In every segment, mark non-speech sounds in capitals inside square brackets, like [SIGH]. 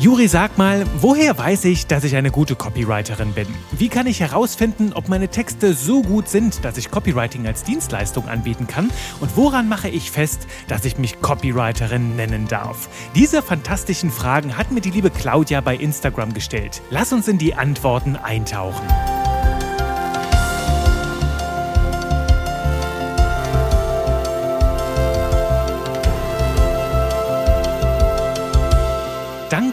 Juri, sag mal, woher weiß ich, dass ich eine gute Copywriterin bin? Wie kann ich herausfinden, ob meine Texte so gut sind, dass ich Copywriting als Dienstleistung anbieten kann? Und woran mache ich fest, dass ich mich Copywriterin nennen darf? Diese fantastischen Fragen hat mir die liebe Claudia bei Instagram gestellt. Lass uns in die Antworten eintauchen.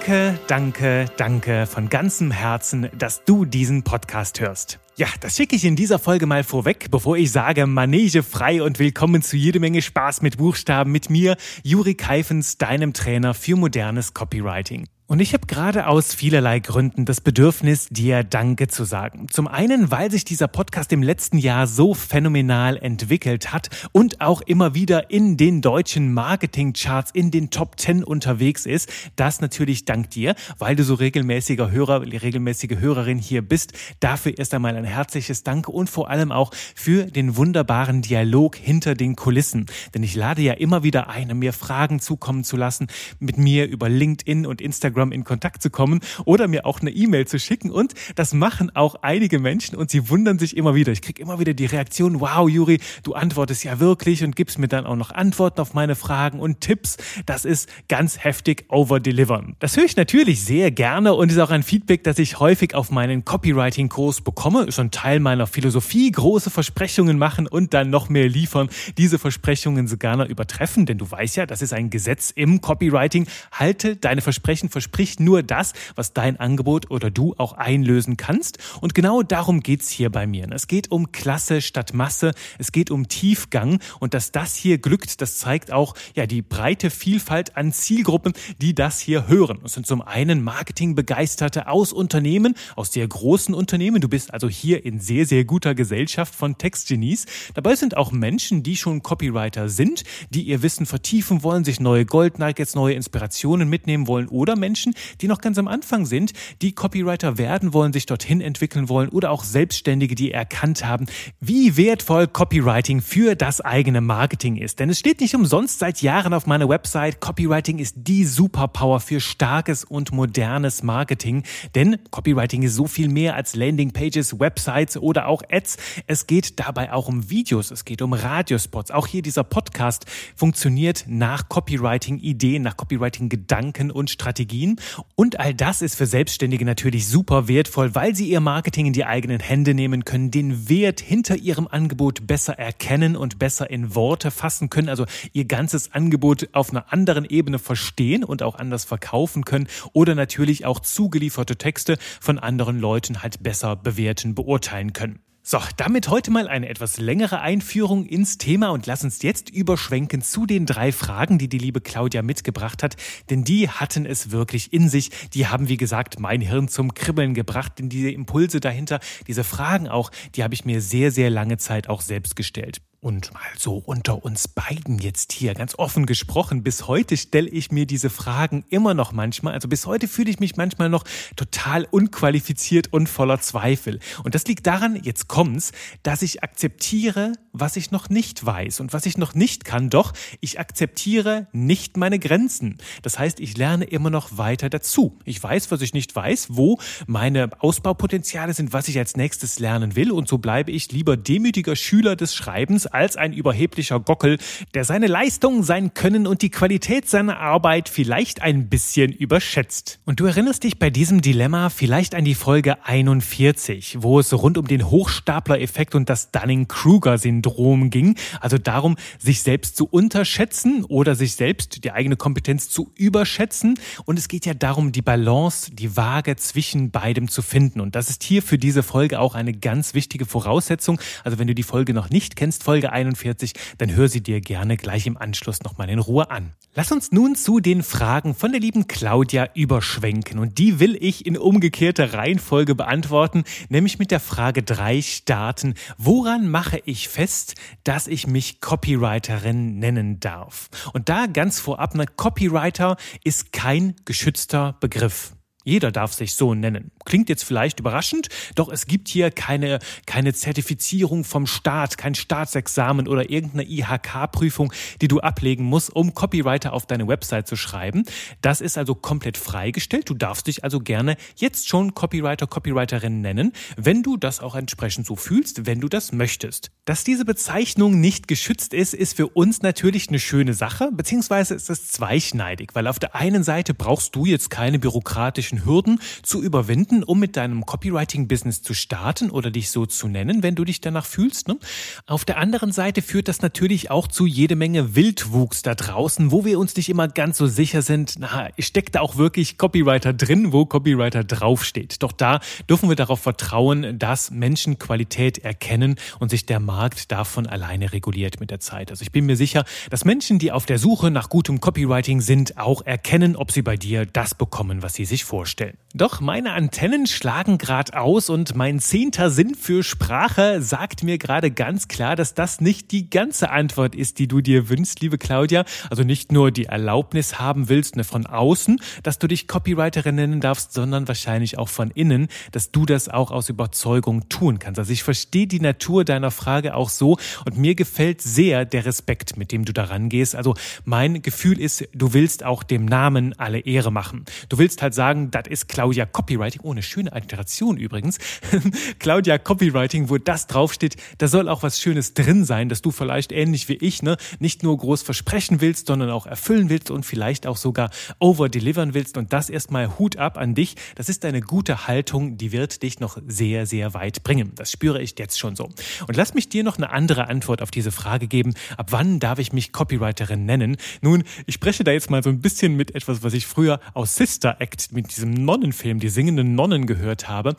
Danke, danke, danke von ganzem Herzen, dass du diesen Podcast hörst. Ja, das schicke ich in dieser Folge mal vorweg, bevor ich sage Manege frei und willkommen zu jede Menge Spaß mit Buchstaben mit mir, Juri Keifens, deinem Trainer für modernes Copywriting. Und ich habe gerade aus vielerlei Gründen das Bedürfnis, dir Danke zu sagen. Zum einen, weil sich dieser Podcast im letzten Jahr so phänomenal entwickelt hat und auch immer wieder in den deutschen Marketingcharts in den Top 10 unterwegs ist. Das natürlich dank dir, weil du so regelmäßiger Hörer, regelmäßige Hörerin hier bist. Dafür erst einmal ein herzliches Danke und vor allem auch für den wunderbaren Dialog hinter den Kulissen. Denn ich lade ja immer wieder ein, mir Fragen zukommen zu lassen, mit mir über LinkedIn und Instagram Instagram in Kontakt zu kommen oder mir auch eine E-Mail zu schicken. Und das machen auch einige Menschen und sie wundern sich immer wieder. Ich kriege immer wieder die Reaktion, wow, Juri, du antwortest ja wirklich und gibst mir dann auch noch Antworten auf meine Fragen und Tipps. Das ist ganz heftig overdelivern. Das höre ich natürlich sehr gerne und ist auch ein Feedback, das ich häufig auf meinen Copywriting-Kurs bekomme. Ist ein Teil meiner Philosophie, große Versprechungen machen und dann noch mehr liefern. Diese Versprechungen sogar noch übertreffen, denn du weißt ja, das ist ein Gesetz im Copywriting. Halte deine Versprechen, Versprechen verspricht nur das, was dein Angebot oder du auch einlösen kannst. Und genau darum geht's hier bei mir. Es geht um Klasse statt Masse, es geht um Tiefgang und dass das hier glückt, das zeigt auch ja die breite Vielfalt an Zielgruppen, die das hier hören. Es sind zum einen Marketingbegeisterte aus Unternehmen, aus sehr großen Unternehmen. Du bist also hier in sehr, sehr guter Gesellschaft von Textgenies. Dabei sind auch Menschen, die schon Copywriter sind, die ihr Wissen vertiefen wollen, sich neue Goldnuggets, neue Inspirationen mitnehmen wollen oder Menschen, Menschen, die noch ganz am Anfang sind, die Copywriter werden wollen, sich dorthin entwickeln wollen oder auch Selbstständige, die erkannt haben, wie wertvoll Copywriting für das eigene Marketing ist. Denn es steht nicht umsonst seit Jahren auf meiner Website, Copywriting ist die Superpower für starkes und modernes Marketing. Denn Copywriting ist so viel mehr als Landingpages, Websites oder auch Ads. Es geht dabei auch um Videos, es geht um Radiospots. Auch hier dieser Podcast funktioniert nach Copywriting-Ideen, nach Copywriting-Gedanken und Strategien. Strategien. Und all das ist für Selbstständige natürlich super wertvoll, weil sie ihr Marketing in die eigenen Hände nehmen können, den Wert hinter ihrem Angebot besser erkennen und besser in Worte fassen können, also ihr ganzes Angebot auf einer anderen Ebene verstehen und auch anders verkaufen können oder natürlich auch zugelieferte Texte von anderen Leuten halt besser bewerten, beurteilen können. So, damit heute mal eine etwas längere Einführung ins Thema und lass uns jetzt überschwenken zu den drei Fragen, die die liebe Claudia mitgebracht hat, denn die hatten es wirklich in sich. Die haben, wie gesagt, mein Hirn zum Kribbeln gebracht, denn diese Impulse dahinter, diese Fragen auch, die habe ich mir sehr, sehr lange Zeit auch selbst gestellt. Und mal so unter uns beiden jetzt hier, ganz offen gesprochen, bis heute stelle ich mir diese Fragen immer noch manchmal, also bis heute fühle ich mich manchmal noch total unqualifiziert und voller Zweifel. Und das liegt daran, jetzt kommt's, dass ich akzeptiere, was ich noch nicht weiß und was ich noch nicht kann, doch ich akzeptiere nicht meine Grenzen. Das heißt, ich lerne immer noch weiter dazu. Ich weiß, was ich nicht weiß, wo meine Ausbaupotenziale sind, was ich als nächstes lernen will und so bleibe ich lieber demütiger Schüler des Schreibens als ein überheblicher Gockel, der seine Leistung, sein Können und die Qualität seiner Arbeit vielleicht ein bisschen überschätzt. Und du erinnerst dich bei diesem Dilemma vielleicht an die Folge 41, wo es rund um den Hochstapler-Effekt und das Dunning-Kruger-Syndrom ging, also darum, sich selbst zu unterschätzen oder sich selbst die eigene Kompetenz zu überschätzen. Und es geht ja darum, die Balance, die Waage zwischen beidem zu finden. Und das ist hier für diese Folge auch eine ganz wichtige Voraussetzung. Also wenn du die Folge noch nicht kennst, Folge Folge 41, dann hör sie dir gerne gleich im Anschluss nochmal in Ruhe an. Lass uns nun zu den Fragen von der lieben Claudia überschwenken und die will ich in umgekehrter Reihenfolge beantworten, nämlich mit der Frage 3 starten. Woran mache ich fest, dass ich mich Copywriterin nennen darf? Und da ganz vorab, ne, Copywriter ist kein geschützter Begriff. Jeder darf sich so nennen. Klingt jetzt vielleicht überraschend, doch es gibt hier keine, keine Zertifizierung vom Staat, kein Staatsexamen oder irgendeine IHK-Prüfung, die du ablegen musst, um Copywriter auf deine Website zu schreiben. Das ist also komplett freigestellt. Du darfst dich also gerne jetzt schon Copywriter, Copywriterin nennen, wenn du das auch entsprechend so fühlst, wenn du das möchtest. Dass diese Bezeichnung nicht geschützt ist, ist für uns natürlich eine schöne Sache, beziehungsweise ist es zweischneidig, weil auf der einen Seite brauchst du jetzt keine bürokratischen möglichen Hürden zu überwinden, um mit deinem Copywriting-Business zu starten oder dich so zu nennen, wenn du dich danach fühlst. Ne? Auf der anderen Seite führt das natürlich auch zu jede Menge Wildwuchs da draußen, wo wir uns nicht immer ganz so sicher sind, na, steckt da auch wirklich Copywriter drin, wo Copywriter draufsteht. Doch da dürfen wir darauf vertrauen, dass Menschen Qualität erkennen und sich der Markt davon alleine reguliert mit der Zeit. Also ich bin mir sicher, dass Menschen, die auf der Suche nach gutem Copywriting sind, auch erkennen, ob sie bei dir das bekommen, was sie sich vorstellen vorstellen. Doch meine Antennen schlagen gerade aus und mein zehnter Sinn für Sprache sagt mir gerade ganz klar, dass das nicht die ganze Antwort ist, die du dir wünschst, liebe Claudia. Also nicht nur die Erlaubnis haben willst ne, von außen, dass du dich Copywriterin nennen darfst, sondern wahrscheinlich auch von innen, dass du das auch aus Überzeugung tun kannst. Also ich verstehe die Natur deiner Frage auch so und mir gefällt sehr der Respekt, mit dem du daran gehst. Also mein Gefühl ist, du willst auch dem Namen alle Ehre machen. Du willst halt sagen, das ist Claudia Copywriting. Oh, eine schöne Alteration übrigens. [LAUGHS] Claudia Copywriting, wo das draufsteht, da soll auch was Schönes drin sein, dass du vielleicht ähnlich wie ich, ne, nicht nur groß versprechen willst, sondern auch erfüllen willst und vielleicht auch sogar overdelivern willst. Und das erstmal Hut ab an dich. Das ist eine gute Haltung, die wird dich noch sehr, sehr weit bringen. Das spüre ich jetzt schon so. Und lass mich dir noch eine andere Antwort auf diese Frage geben. Ab wann darf ich mich Copywriterin nennen? Nun, ich spreche da jetzt mal so ein bisschen mit etwas, was ich früher aus Sister Act mit diesem Nonnenfilm, die singenden Nonnen gehört habe.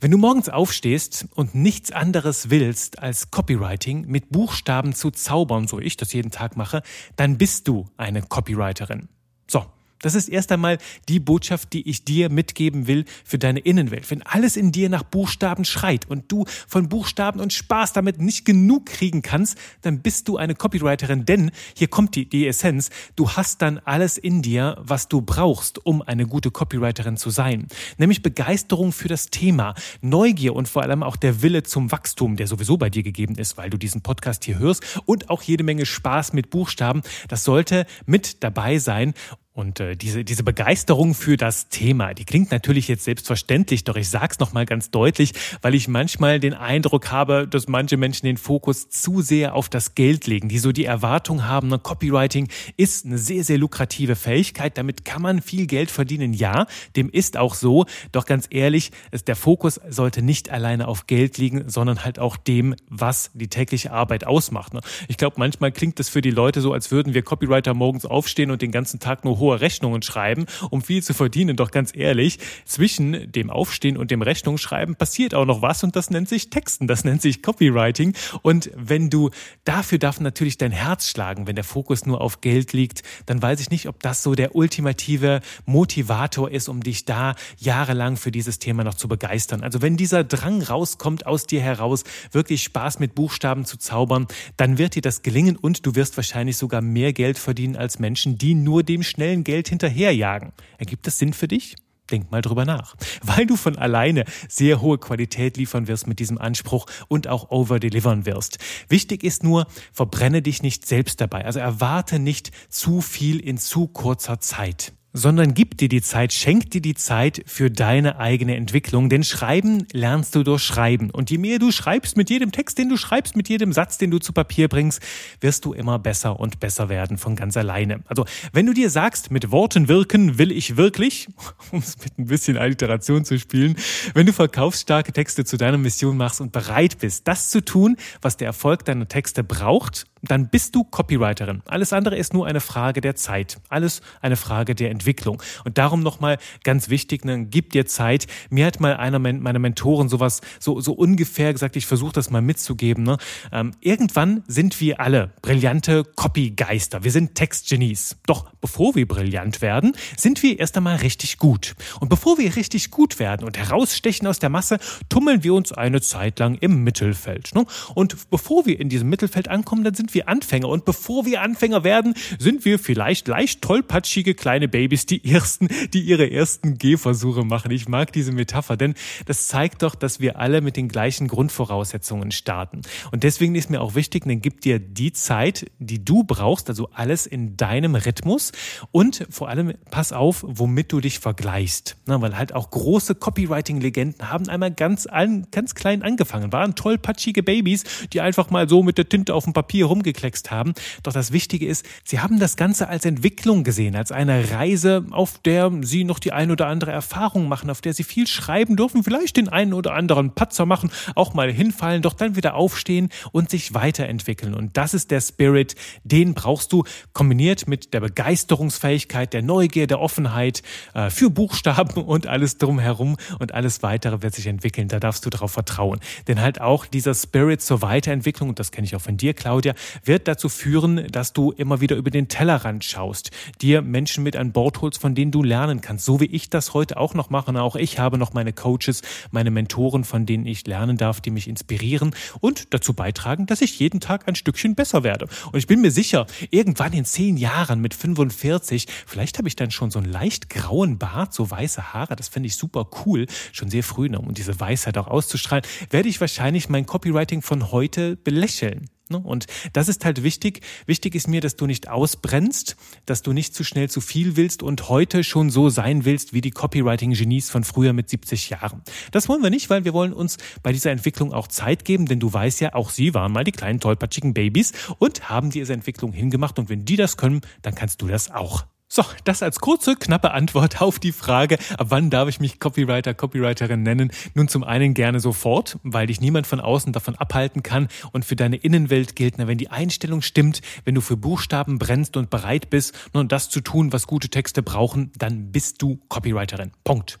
Wenn du morgens aufstehst und nichts anderes willst als Copywriting mit Buchstaben zu zaubern, so ich das jeden Tag mache, dann bist du eine Copywriterin. So, das ist erst einmal die Botschaft, die ich dir mitgeben will für deine Innenwelt. Wenn alles in dir nach Buchstaben schreit und du von Buchstaben und Spaß damit nicht genug kriegen kannst, dann bist du eine Copywriterin, denn hier kommt die, die Essenz. Du hast dann alles in dir, was du brauchst, um eine gute Copywriterin zu sein. Nämlich Begeisterung für das Thema, Neugier und vor allem auch der Wille zum Wachstum, der sowieso bei dir gegeben ist, weil du diesen Podcast hier hörst und auch jede Menge Spaß mit Buchstaben. Das sollte mit dabei sein. Und äh, diese, diese Begeisterung für das Thema, die klingt natürlich jetzt selbstverständlich, doch ich sag's nochmal ganz deutlich, weil ich manchmal den Eindruck habe, dass manche Menschen den Fokus zu sehr auf das Geld legen, die so die Erwartung haben, ne, Copywriting ist eine sehr, sehr lukrative Fähigkeit, damit kann man viel Geld verdienen. Ja, dem ist auch so, doch ganz ehrlich, der Fokus sollte nicht alleine auf Geld liegen, sondern halt auch dem, was die tägliche Arbeit ausmacht. Ne? Ich glaube, manchmal klingt es für die Leute so, als würden wir Copywriter morgens aufstehen und den ganzen Tag nur hohe Rechnungen schreiben, um viel zu verdienen. Doch ganz ehrlich, zwischen dem Aufstehen und dem Rechnungsschreiben passiert auch noch was und das nennt sich Texten, das nennt sich Copywriting. Und wenn du, dafür darf natürlich dein Herz schlagen, wenn der Fokus nur auf Geld liegt, dann weiß ich nicht, ob das so der ultimative Motivator ist, um dich da jahrelang für dieses Thema noch zu begeistern. Also wenn dieser Drang rauskommt aus dir heraus, wirklich Spaß mit Buchstaben zu zaubern, dann wird dir das gelingen und du wirst wahrscheinlich sogar mehr Geld verdienen als Menschen, die nur dem schnellen schnellen Geld hinterherjagen. Ergibt das Sinn für dich? Denk mal drüber nach. Weil du von alleine sehr hohe Qualität liefern wirst mit diesem Anspruch und auch overdelivern wirst. Wichtig ist nur, verbrenne dich nicht selbst dabei. Also erwarte nicht zu viel in zu kurzer Zeit sondern gib dir die Zeit, schenk dir die Zeit für deine eigene Entwicklung, denn Schreiben lernst du durch Schreiben. Und je mehr du schreibst mit jedem Text, den du schreibst, mit jedem Satz, den du zu Papier bringst, wirst du immer besser und besser werden von ganz alleine. Also, wenn du dir sagst, mit Worten wirken will ich wirklich, [LAUGHS] um es mit ein bisschen Alliteration zu spielen, wenn du verkaufsstarke Texte zu deiner Mission machst und bereit bist, das zu tun, was der Erfolg deiner Texte braucht, dann bist du Copywriterin. Alles andere ist nur eine Frage der Zeit. Alles eine Frage der Entwicklung. Und darum nochmal ganz wichtig, ne, gib dir Zeit. Mir hat mal einer meiner Mentoren sowas so, so ungefähr gesagt, ich versuche das mal mitzugeben. Ne? Ähm, irgendwann sind wir alle brillante Copygeister. Wir sind Textgenies. Doch bevor wir brillant werden, sind wir erst einmal richtig gut. Und bevor wir richtig gut werden und herausstechen aus der Masse, tummeln wir uns eine Zeit lang im Mittelfeld. Ne? Und bevor wir in diesem Mittelfeld ankommen, dann sind sind wir Anfänger und bevor wir Anfänger werden, sind wir vielleicht leicht tollpatschige kleine Babys, die ersten, die ihre ersten Gehversuche machen. Ich mag diese Metapher, denn das zeigt doch, dass wir alle mit den gleichen Grundvoraussetzungen starten. Und deswegen ist mir auch wichtig, dann gib dir die Zeit, die du brauchst, also alles in deinem Rhythmus und vor allem pass auf, womit du dich vergleichst. Na, weil halt auch große Copywriting-Legenden haben einmal ganz, ganz klein angefangen, waren tollpatschige Babys, die einfach mal so mit der Tinte auf dem Papier rumgekleckst haben. Doch das Wichtige ist, sie haben das Ganze als Entwicklung gesehen, als eine Reise, auf der sie noch die ein oder andere Erfahrung machen, auf der sie viel schreiben dürfen, vielleicht den einen oder anderen Patzer machen, auch mal hinfallen, doch dann wieder aufstehen und sich weiterentwickeln. Und das ist der Spirit, den brauchst du kombiniert mit der Begeisterungsfähigkeit, der Neugier, der Offenheit äh, für Buchstaben [LAUGHS] und alles drumherum und alles weitere wird sich entwickeln. Da darfst du darauf vertrauen. Denn halt auch dieser Spirit zur Weiterentwicklung, und das kenne ich auch von dir, Claudia, wird dazu führen, dass du immer wieder über den Tellerrand schaust, dir Menschen mit an Bord holst, von denen du lernen kannst, so wie ich das heute auch noch mache. Auch ich habe noch meine Coaches, meine Mentoren, von denen ich lernen darf, die mich inspirieren und dazu beitragen, dass ich jeden Tag ein Stückchen besser werde. Und ich bin mir sicher, irgendwann in zehn Jahren mit 45, vielleicht habe ich dann schon so einen leicht grauen Bart, so weiße Haare, das finde ich super cool, schon sehr früh, ne, um diese Weisheit auch auszustrahlen, werde ich wahrscheinlich mein Copywriting von heute belächeln. Ne? Und das ist halt wichtig. Wichtig ist mir, dass du nicht ausbrennst, dass du nicht zu schnell zu viel willst und heute schon so sein willst wie die Copywriting-Genies von früher mit 70 Jahren. Das wollen wir nicht, weil wir wollen uns bei dieser Entwicklung auch Zeit geben, denn du weißt ja, auch sie waren mal die kleinen tollpatschigen Babys und haben diese Entwicklung hingemacht und wenn die das können, dann kannst du das auch. So, das als kurze, knappe Antwort auf die Frage, ab wann darf ich mich Copywriter, Copywriterin nennen? Nun zum einen gerne sofort, weil dich niemand von außen davon abhalten kann und für deine Innenwelt gilt, na, wenn die Einstellung stimmt, wenn du für Buchstaben brennst und bereit bist, nun das zu tun, was gute Texte brauchen, dann bist du Copywriterin. Punkt.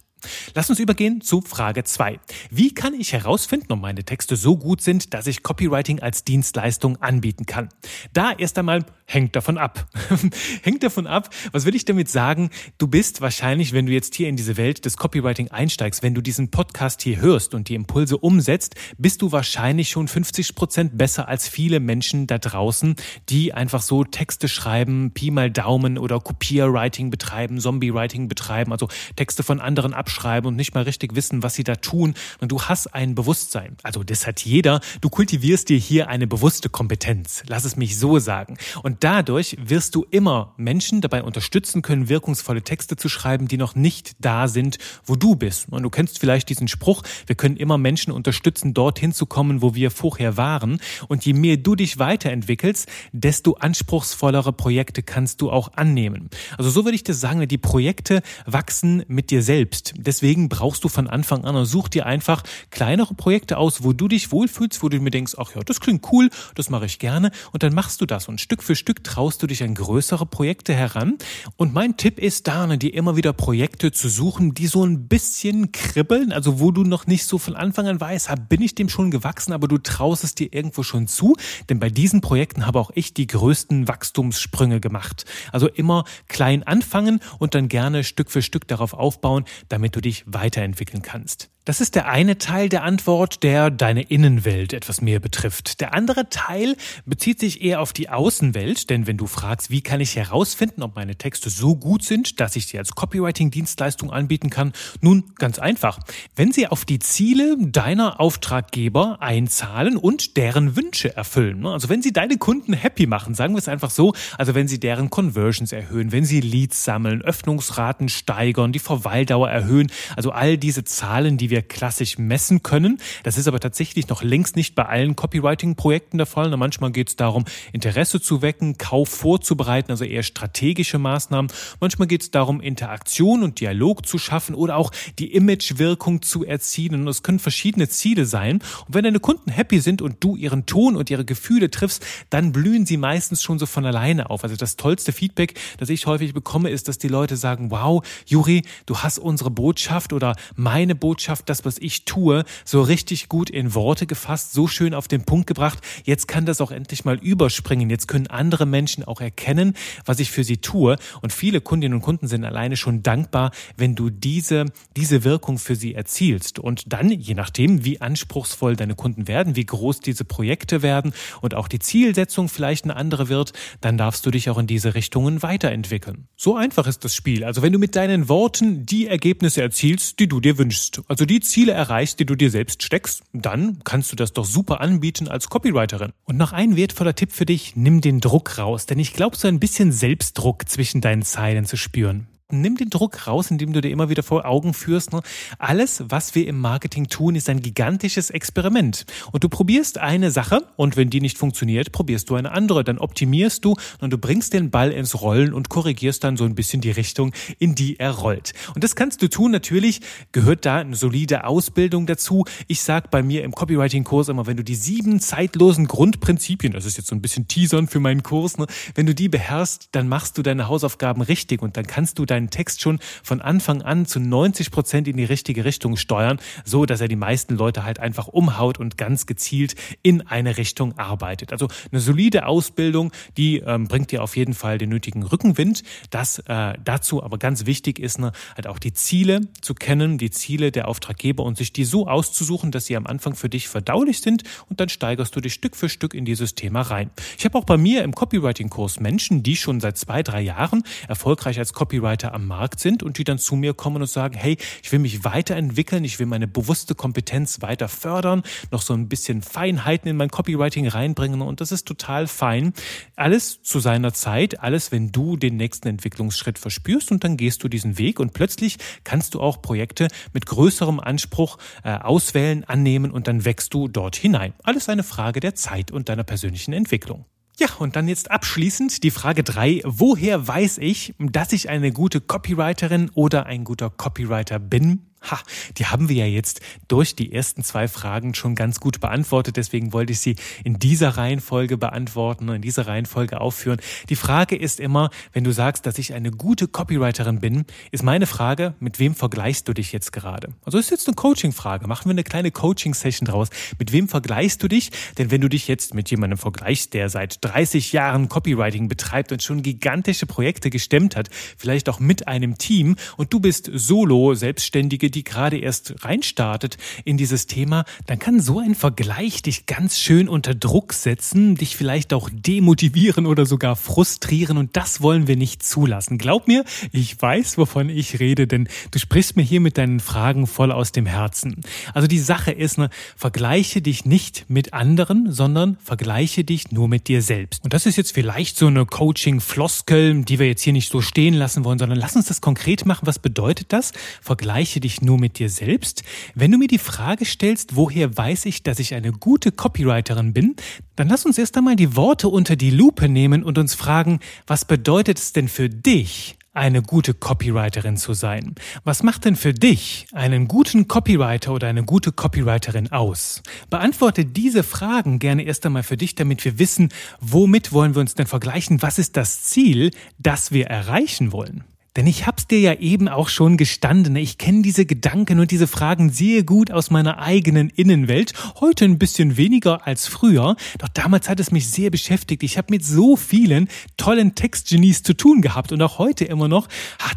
Lass uns übergehen zu Frage 2. Wie kann ich herausfinden, ob meine Texte so gut sind, dass ich Copywriting als Dienstleistung anbieten kann? Da erst einmal hängt davon ab. [LAUGHS] hängt davon ab. Was will ich damit sagen? Du bist wahrscheinlich, wenn du jetzt hier in diese Welt des Copywriting einsteigst, wenn du diesen Podcast hier hörst und die Impulse umsetzt, bist du wahrscheinlich schon 50 Prozent besser als viele Menschen da draußen, die einfach so Texte schreiben, Pi mal Daumen oder Kopierwriting betreiben, Zombie-Writing betreiben, also Texte von anderen abschreiben abschreiben und nicht mal richtig wissen, was sie da tun. Und du hast ein Bewusstsein. Also das hat jeder. Du kultivierst dir hier eine bewusste Kompetenz. Lass es mich so sagen. Und dadurch wirst du immer Menschen dabei unterstützen können, wirkungsvolle Texte zu schreiben, die noch nicht da sind, wo du bist. Und du kennst vielleicht diesen Spruch, wir können immer Menschen unterstützen, dorthin zu kommen, wo wir vorher waren. Und je mehr du dich weiterentwickelst, desto anspruchsvollere Projekte kannst du auch annehmen. Also so würde ich das sagen, die Projekte wachsen mit dir selbst. Deswegen brauchst du von Anfang an, such dir einfach kleinere Projekte aus, wo du dich wohlfühlst, wo du mir denkst, ach ja, das klingt cool, das mache ich gerne und dann machst du das und Stück für Stück traust du dich an größere Projekte heran. Und mein Tipp ist da, dir immer wieder Projekte zu suchen, die so ein bisschen kribbeln, also wo du noch nicht so von Anfang an weißt, bin ich dem schon gewachsen, aber du traust es dir irgendwo schon zu, denn bei diesen Projekten habe auch ich die größten Wachstumssprünge gemacht. Also immer klein anfangen und dann gerne Stück für Stück darauf aufbauen, damit damit du dich weiterentwickeln kannst. Das ist der eine Teil der Antwort, der deine Innenwelt etwas mehr betrifft. Der andere Teil bezieht sich eher auf die Außenwelt, denn wenn du fragst, wie kann ich herausfinden, ob meine Texte so gut sind, dass ich sie als Copywriting-Dienstleistung anbieten kann, nun ganz einfach. Wenn sie auf die Ziele deiner Auftraggeber einzahlen und deren Wünsche erfüllen. Also wenn sie deine Kunden happy machen, sagen wir es einfach so, also wenn sie deren Conversions erhöhen, wenn sie Leads sammeln, Öffnungsraten steigern, die Verweildauer erhöhen, also all diese Zahlen, die wir wir klassisch messen können. Das ist aber tatsächlich noch längst nicht bei allen Copywriting-Projekten der Fall. Manchmal geht es darum, Interesse zu wecken, Kauf vorzubereiten, also eher strategische Maßnahmen. Manchmal geht es darum, Interaktion und Dialog zu schaffen oder auch die Imagewirkung zu erzielen. Und es können verschiedene Ziele sein. Und wenn deine Kunden happy sind und du ihren Ton und ihre Gefühle triffst, dann blühen sie meistens schon so von alleine auf. Also das tollste Feedback, das ich häufig bekomme, ist, dass die Leute sagen, wow, Juri, du hast unsere Botschaft oder meine Botschaft geschafft, das, was ich tue, so richtig gut in Worte gefasst, so schön auf den Punkt gebracht. Jetzt kann das auch endlich mal überspringen. Jetzt können andere Menschen auch erkennen, was ich für sie tue. Und viele Kundinnen und Kunden sind alleine schon dankbar, wenn du diese, diese Wirkung für sie erzielst. Und dann, je nachdem, wie anspruchsvoll deine Kunden werden, wie groß diese Projekte werden und auch die Zielsetzung vielleicht eine andere wird, dann darfst du dich auch in diese Richtungen weiterentwickeln. So einfach ist das Spiel. Also wenn du mit deinen Worten die Ergebnisse erzielst, die du dir wünschst, also die Ziele erreichst, die du dir selbst steckst, dann kannst du das doch super anbieten als Copywriterin. Und noch ein wertvoller Tipp für dich, nimm den Druck raus, denn ich glaube, so ein bisschen Selbstdruck zwischen deinen Zeilen zu spüren nimm den Druck raus, indem du dir immer wieder vor Augen führst. Ne? Alles, was wir im Marketing tun, ist ein gigantisches Experiment. Und du probierst eine Sache und wenn die nicht funktioniert, probierst du eine andere. Dann optimierst du und du bringst den Ball ins Rollen und korrigierst dann so ein bisschen die Richtung, in die er rollt. Und das kannst du tun. Natürlich gehört da eine solide Ausbildung dazu. Ich sag bei mir im Copywriting-Kurs immer, wenn du die sieben zeitlosen Grundprinzipien, das ist jetzt so ein bisschen Teasern für meinen Kurs, ne? wenn du die beherrschst, dann machst du deine Hausaufgaben richtig und dann kannst du dein deinen Text schon von Anfang an zu 90 Prozent in die richtige Richtung steuern, so dass er die meisten Leute halt einfach umhaut und ganz gezielt in eine Richtung arbeitet. Also eine solide Ausbildung, die ähm, bringt dir auf jeden Fall den nötigen Rückenwind. Das äh, dazu aber ganz wichtig ist, ne, halt auch die Ziele zu kennen, die Ziele der Auftraggeber und sich die so auszusuchen, dass sie am Anfang für dich verdaulich sind und dann steigerst du dich Stück für Stück in dieses Thema rein. Ich habe auch bei mir im Copywriting-Kurs Menschen, die schon seit zwei, drei Jahren erfolgreich als Copywriter am Markt sind und die dann zu mir kommen und sagen, hey, ich will mich weiterentwickeln, ich will meine bewusste Kompetenz weiter fördern, noch so ein bisschen Feinheiten in mein Copywriting reinbringen und das ist total fein. Alles zu seiner Zeit, alles, wenn du den nächsten Entwicklungsschritt verspürst und dann gehst du diesen Weg und plötzlich kannst du auch Projekte mit größerem Anspruch äh, auswählen, annehmen und dann wächst du dort hinein. Alles eine Frage der Zeit und deiner persönlichen Entwicklung. Ja, und dann jetzt abschließend die Frage drei: Woher weiß ich, dass ich eine gute Copywriterin oder ein guter Copywriter bin? Ha, die haben wir ja jetzt durch die ersten zwei Fragen schon ganz gut beantwortet. Deswegen wollte ich sie in dieser Reihenfolge beantworten und in dieser Reihenfolge aufführen. Die Frage ist immer, wenn du sagst, dass ich eine gute Copywriterin bin, ist meine Frage, mit wem vergleichst du dich jetzt gerade? Also ist jetzt eine Coaching-Frage. Machen wir eine kleine Coaching-Session draus. Mit wem vergleichst du dich? Denn wenn du dich jetzt mit jemandem vergleichst, der seit 30 Jahren Copywriting betreibt und schon gigantische Projekte gestemmt hat, vielleicht auch mit einem Team und du bist solo, selbstständige die gerade erst reinstartet in dieses Thema, dann kann so ein Vergleich dich ganz schön unter Druck setzen, dich vielleicht auch demotivieren oder sogar frustrieren und das wollen wir nicht zulassen. Glaub mir, ich weiß, wovon ich rede, denn du sprichst mir hier mit deinen Fragen voll aus dem Herzen. Also die Sache ist, ne, vergleiche dich nicht mit anderen, sondern vergleiche dich nur mit dir selbst. Und das ist jetzt vielleicht so eine Coaching-Floskel, die wir jetzt hier nicht so stehen lassen wollen, sondern lass uns das konkret machen. Was bedeutet das? Vergleiche dich nur mit dir selbst? Wenn du mir die Frage stellst, woher weiß ich, dass ich eine gute Copywriterin bin, dann lass uns erst einmal die Worte unter die Lupe nehmen und uns fragen, was bedeutet es denn für dich, eine gute Copywriterin zu sein. Was macht denn für dich einen guten Copywriter oder eine gute Copywriterin aus? Beantworte diese Fragen gerne erst einmal für dich, damit wir wissen, womit wollen wir uns denn vergleichen? Was ist das Ziel, das wir erreichen wollen? Denn ich hab's dir ja eben auch schon gestanden. Ich kenne diese Gedanken und diese Fragen sehr gut aus meiner eigenen Innenwelt. Heute ein bisschen weniger als früher. Doch damals hat es mich sehr beschäftigt. Ich habe mit so vielen tollen Textgenies zu tun gehabt und auch heute immer noch,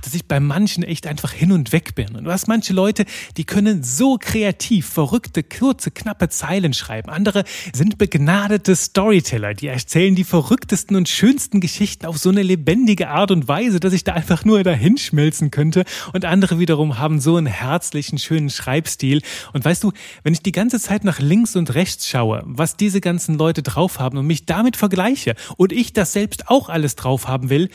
dass ich bei manchen echt einfach hin und weg bin. Und du hast manche Leute, die können so kreativ, verrückte, kurze, knappe Zeilen schreiben. Andere sind begnadete Storyteller, die erzählen die verrücktesten und schönsten Geschichten auf so eine lebendige Art und Weise, dass ich da einfach nur dahinschmelzen könnte. Und andere wiederum haben so einen herzlichen, schönen Schreibstil. Und weißt du, wenn ich die ganze Zeit nach links und rechts schaue, was diese ganzen Leute drauf haben und mich damit vergleiche und ich das selbst auch alles drauf haben will,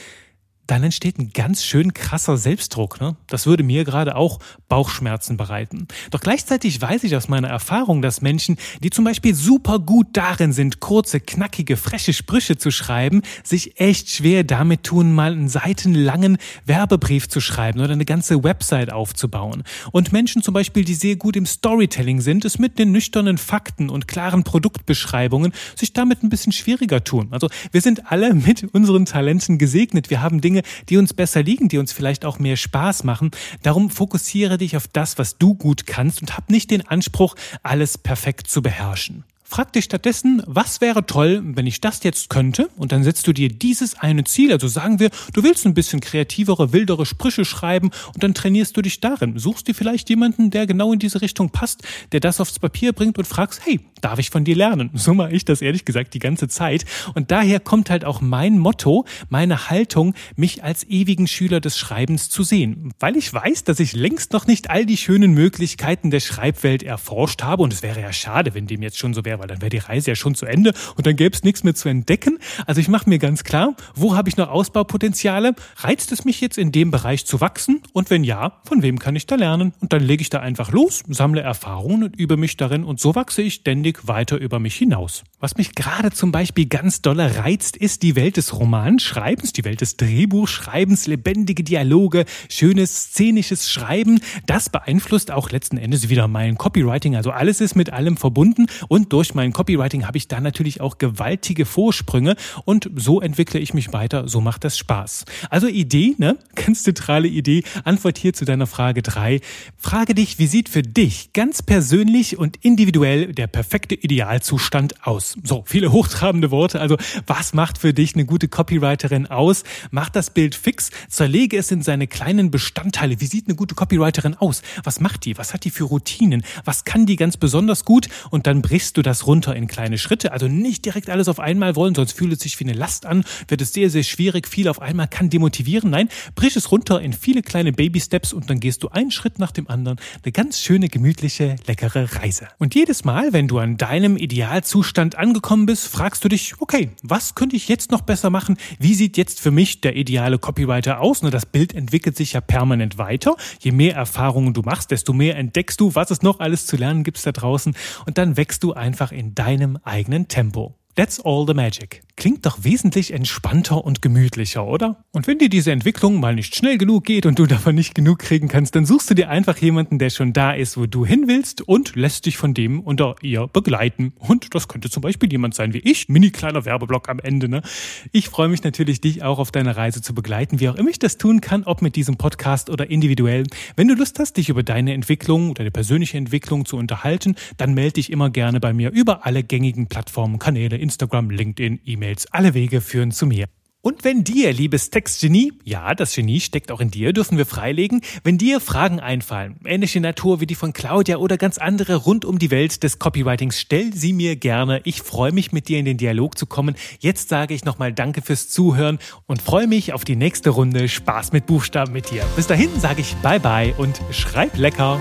dann entsteht ein ganz schön krasser Selbstdruck. Ne? Das würde mir gerade auch Bauchschmerzen bereiten. Doch gleichzeitig weiß ich aus meiner Erfahrung, dass Menschen, die zum Beispiel super gut darin sind, kurze, knackige, freche Sprüche zu schreiben, sich echt schwer damit tun, mal einen seitenlangen Werbebrief zu schreiben oder eine ganze Website aufzubauen. Und Menschen zum Beispiel, die sehr gut im Storytelling sind, es mit den nüchternen Fakten und klaren Produktbeschreibungen sich damit ein bisschen schwieriger tun. Also wir sind alle mit unseren Talenten gesegnet. Wir haben Dinge Dinge, die uns besser liegen, die uns vielleicht auch mehr Spaß machen. Darum fokussiere dich auf das, was du gut kannst und hab nicht den Anspruch, alles perfekt zu beherrschen. Frag dich stattdessen, was wäre toll, wenn ich das jetzt könnte? Und dann setzt du dir dieses eine Ziel. Also sagen wir, du willst ein bisschen kreativere, wildere Sprüche schreiben und dann trainierst du dich darin. Suchst dir vielleicht jemanden, der genau in diese Richtung passt, der das aufs Papier bringt und fragst, hey, darf ich von dir lernen? So mache ich das ehrlich gesagt die ganze Zeit. Und daher kommt halt auch mein Motto, meine Haltung, mich als ewigen Schüler des Schreibens zu sehen. Weil ich weiß, dass ich längst noch nicht all die schönen Möglichkeiten der Schreibwelt erforscht habe. Und es wäre ja schade, wenn dem jetzt schon so wäre weil dann wäre die Reise ja schon zu Ende und dann gäbe es nichts mehr zu entdecken. Also ich mache mir ganz klar, wo habe ich noch Ausbaupotenziale? Reizt es mich jetzt in dem Bereich zu wachsen? Und wenn ja, von wem kann ich da lernen? Und dann lege ich da einfach los, sammle Erfahrungen und übe mich darin und so wachse ich ständig weiter über mich hinaus. Was mich gerade zum Beispiel ganz dolle reizt, ist die Welt des Romanschreibens, die Welt des Drehbuchschreibens, lebendige Dialoge, schönes szenisches Schreiben. Das beeinflusst auch letzten Endes wieder mein Copywriting. Also alles ist mit allem verbunden und durch durch mein Copywriting habe ich da natürlich auch gewaltige Vorsprünge und so entwickle ich mich weiter, so macht das Spaß. Also Idee, ne? [LAUGHS] Ganz zentrale Idee. Antwort hier zu deiner Frage drei. Frage dich, wie sieht für dich ganz persönlich und individuell der perfekte Idealzustand aus? So, viele [LAUGHS] hochtrabende Worte. Also, was macht für dich eine gute Copywriterin aus? Mach das Bild fix, zerlege es in seine kleinen Bestandteile. Wie sieht eine gute Copywriterin aus? Was macht die? Was hat die für Routinen? Was kann die ganz besonders gut? Und dann brichst du das das runter in kleine Schritte. Also nicht direkt alles auf einmal wollen, sonst fühlt es sich wie eine Last an, wird es sehr, sehr schwierig. Viel auf einmal kann demotivieren. Nein, brich es runter in viele kleine Baby-Steps und dann gehst du einen Schritt nach dem anderen. Eine ganz schöne, gemütliche, leckere Reise. Und jedes Mal, wenn du an deinem Idealzustand angekommen bist, fragst du dich, okay, was könnte ich jetzt noch besser machen? Wie sieht jetzt für mich der ideale Copywriter aus? Das Bild entwickelt sich ja permanent weiter. Je mehr Erfahrungen du machst, desto mehr entdeckst du, was es noch alles zu lernen gibt da draußen. Und dann wächst du einfach einfach in deinem eigenen Tempo. That's all the magic. Klingt doch wesentlich entspannter und gemütlicher, oder? Und wenn dir diese Entwicklung mal nicht schnell genug geht und du davon nicht genug kriegen kannst, dann suchst du dir einfach jemanden, der schon da ist, wo du hin willst und lässt dich von dem oder ihr begleiten. Und das könnte zum Beispiel jemand sein wie ich. Mini kleiner Werbeblock am Ende, ne? Ich freue mich natürlich, dich auch auf deiner Reise zu begleiten, wie auch immer ich das tun kann, ob mit diesem Podcast oder individuell. Wenn du Lust hast, dich über deine Entwicklung, deine persönliche Entwicklung zu unterhalten, dann melde dich immer gerne bei mir über alle gängigen Plattformen, Kanäle, Instagram, LinkedIn, E-Mail E-Mails. Alle Wege führen zu mir. Und wenn dir, liebes Textgenie, ja, das Genie steckt auch in dir, dürfen wir freilegen, wenn dir Fragen einfallen, ähnliche Natur wie die von Claudia oder ganz andere rund um die Welt des Copywritings, stell sie mir gerne. Ich freue mich, mit dir in den Dialog zu kommen. Jetzt sage ich nochmal Danke fürs Zuhören und freue mich auf die nächste Runde Spaß mit Buchstaben mit dir. Bis dahin sage ich Bye bye und schreib lecker.